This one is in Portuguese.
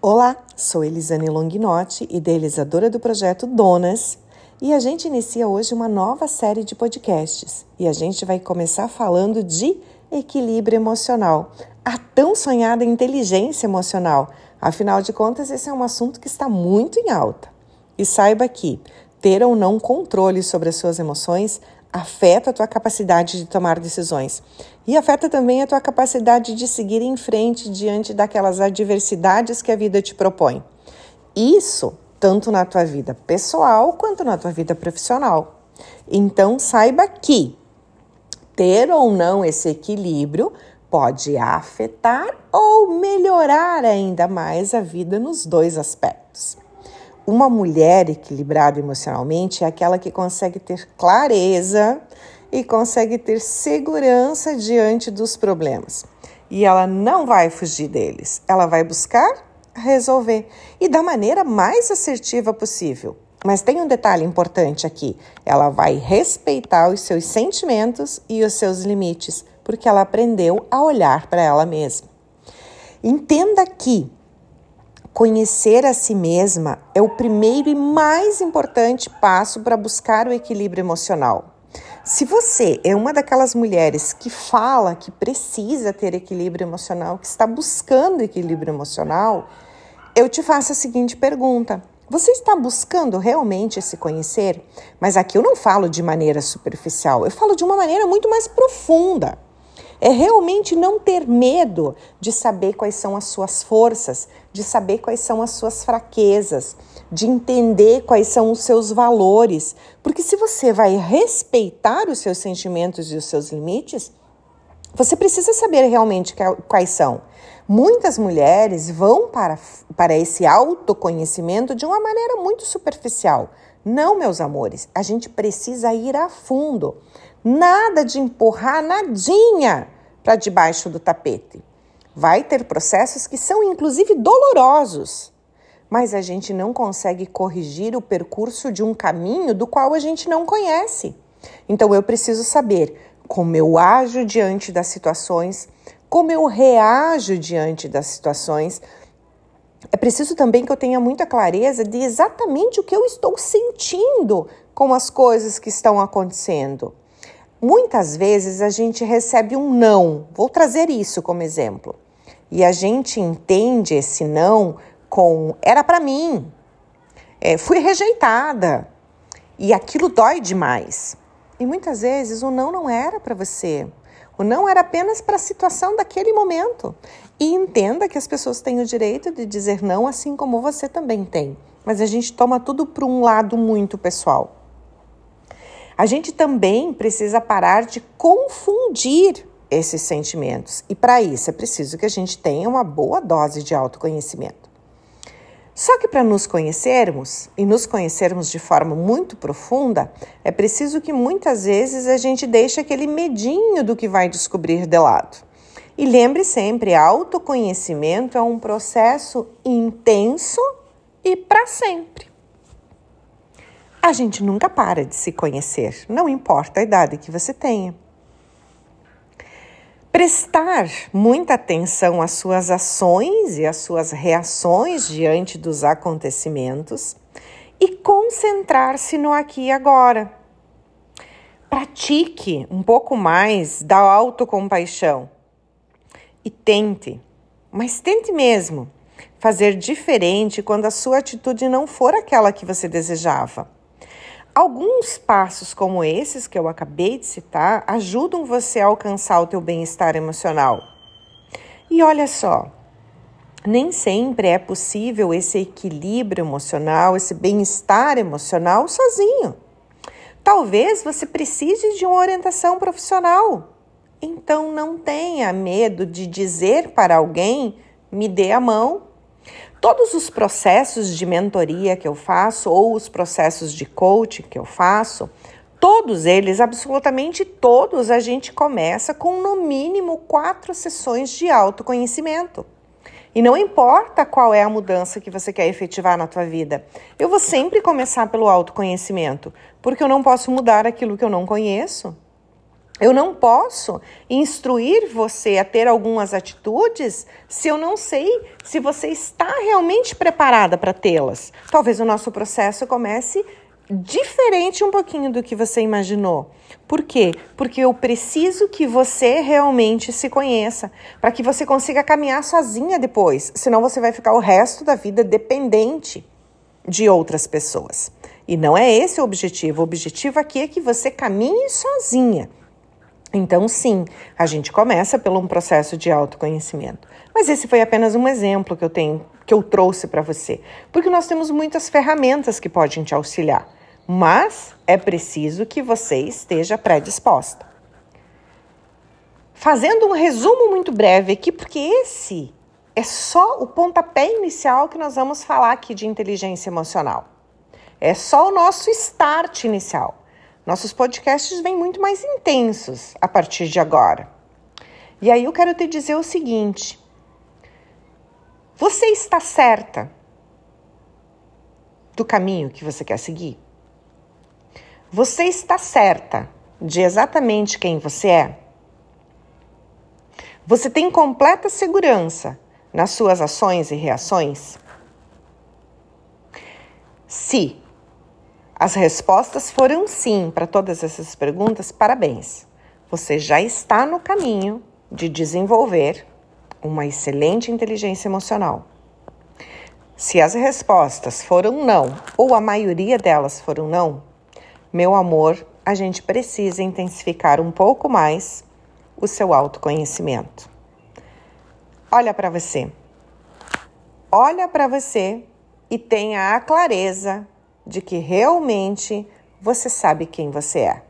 Olá, sou Elisane Longinotti, idealizadora do projeto Donas, e a gente inicia hoje uma nova série de podcasts. E a gente vai começar falando de equilíbrio emocional, a tão sonhada inteligência emocional. Afinal de contas, esse é um assunto que está muito em alta. E saiba que ter ou não controle sobre as suas emoções afeta a tua capacidade de tomar decisões e afeta também a tua capacidade de seguir em frente diante daquelas adversidades que a vida te propõe. Isso tanto na tua vida pessoal quanto na tua vida profissional. Então saiba que ter ou não esse equilíbrio pode afetar ou melhorar ainda mais a vida nos dois aspectos. Uma mulher equilibrada emocionalmente é aquela que consegue ter clareza e consegue ter segurança diante dos problemas. E ela não vai fugir deles, ela vai buscar resolver e da maneira mais assertiva possível. Mas tem um detalhe importante aqui: ela vai respeitar os seus sentimentos e os seus limites, porque ela aprendeu a olhar para ela mesma. Entenda que Conhecer a si mesma é o primeiro e mais importante passo para buscar o equilíbrio emocional. Se você é uma daquelas mulheres que fala que precisa ter equilíbrio emocional, que está buscando equilíbrio emocional, eu te faço a seguinte pergunta: você está buscando realmente se conhecer? Mas aqui eu não falo de maneira superficial, eu falo de uma maneira muito mais profunda. É realmente não ter medo de saber quais são as suas forças, de saber quais são as suas fraquezas, de entender quais são os seus valores. Porque se você vai respeitar os seus sentimentos e os seus limites, você precisa saber realmente quais são. Muitas mulheres vão para, para esse autoconhecimento de uma maneira muito superficial. Não, meus amores, a gente precisa ir a fundo. Nada de empurrar nadinha para debaixo do tapete. Vai ter processos que são inclusive dolorosos, mas a gente não consegue corrigir o percurso de um caminho do qual a gente não conhece. Então eu preciso saber como eu ajo diante das situações, como eu reajo diante das situações. É preciso também que eu tenha muita clareza de exatamente o que eu estou sentindo com as coisas que estão acontecendo. Muitas vezes a gente recebe um não, vou trazer isso como exemplo, e a gente entende esse não com era para mim, é, fui rejeitada, e aquilo dói demais. E muitas vezes o não não era para você, o não era apenas para a situação daquele momento. E entenda que as pessoas têm o direito de dizer não, assim como você também tem. Mas a gente toma tudo para um lado muito pessoal. A gente também precisa parar de confundir esses sentimentos. E para isso é preciso que a gente tenha uma boa dose de autoconhecimento. Só que para nos conhecermos e nos conhecermos de forma muito profunda, é preciso que muitas vezes a gente deixe aquele medinho do que vai descobrir de lado. E lembre sempre, autoconhecimento é um processo intenso e para sempre. A gente nunca para de se conhecer, não importa a idade que você tenha. Prestar muita atenção às suas ações e às suas reações diante dos acontecimentos e concentrar-se no aqui e agora. Pratique um pouco mais da autocompaixão e tente, mas tente mesmo, fazer diferente quando a sua atitude não for aquela que você desejava. Alguns passos como esses que eu acabei de citar ajudam você a alcançar o teu bem-estar emocional. E olha só, nem sempre é possível esse equilíbrio emocional, esse bem-estar emocional sozinho. Talvez você precise de uma orientação profissional. Então não tenha medo de dizer para alguém: me dê a mão Todos os processos de mentoria que eu faço ou os processos de coaching que eu faço, todos eles, absolutamente todos, a gente começa com no mínimo quatro sessões de autoconhecimento. E não importa qual é a mudança que você quer efetivar na tua vida, eu vou sempre começar pelo autoconhecimento, porque eu não posso mudar aquilo que eu não conheço. Eu não posso instruir você a ter algumas atitudes se eu não sei se você está realmente preparada para tê-las. Talvez o nosso processo comece diferente um pouquinho do que você imaginou. Por quê? Porque eu preciso que você realmente se conheça, para que você consiga caminhar sozinha depois, senão você vai ficar o resto da vida dependente de outras pessoas. E não é esse o objetivo. O objetivo aqui é que você caminhe sozinha. Então, sim, a gente começa pelo um processo de autoconhecimento. Mas esse foi apenas um exemplo que eu tenho, que eu trouxe para você, porque nós temos muitas ferramentas que podem te auxiliar, mas é preciso que você esteja predisposta. Fazendo um resumo muito breve aqui, porque esse é só o pontapé inicial que nós vamos falar aqui de inteligência emocional. É só o nosso start inicial. Nossos podcasts vêm muito mais intensos a partir de agora. E aí eu quero te dizer o seguinte: você está certa do caminho que você quer seguir? Você está certa de exatamente quem você é? Você tem completa segurança nas suas ações e reações? Se as respostas foram sim para todas essas perguntas. Parabéns! Você já está no caminho de desenvolver uma excelente inteligência emocional. Se as respostas foram não, ou a maioria delas foram não, meu amor, a gente precisa intensificar um pouco mais o seu autoconhecimento. Olha para você. Olha para você e tenha a clareza de que realmente você sabe quem você é.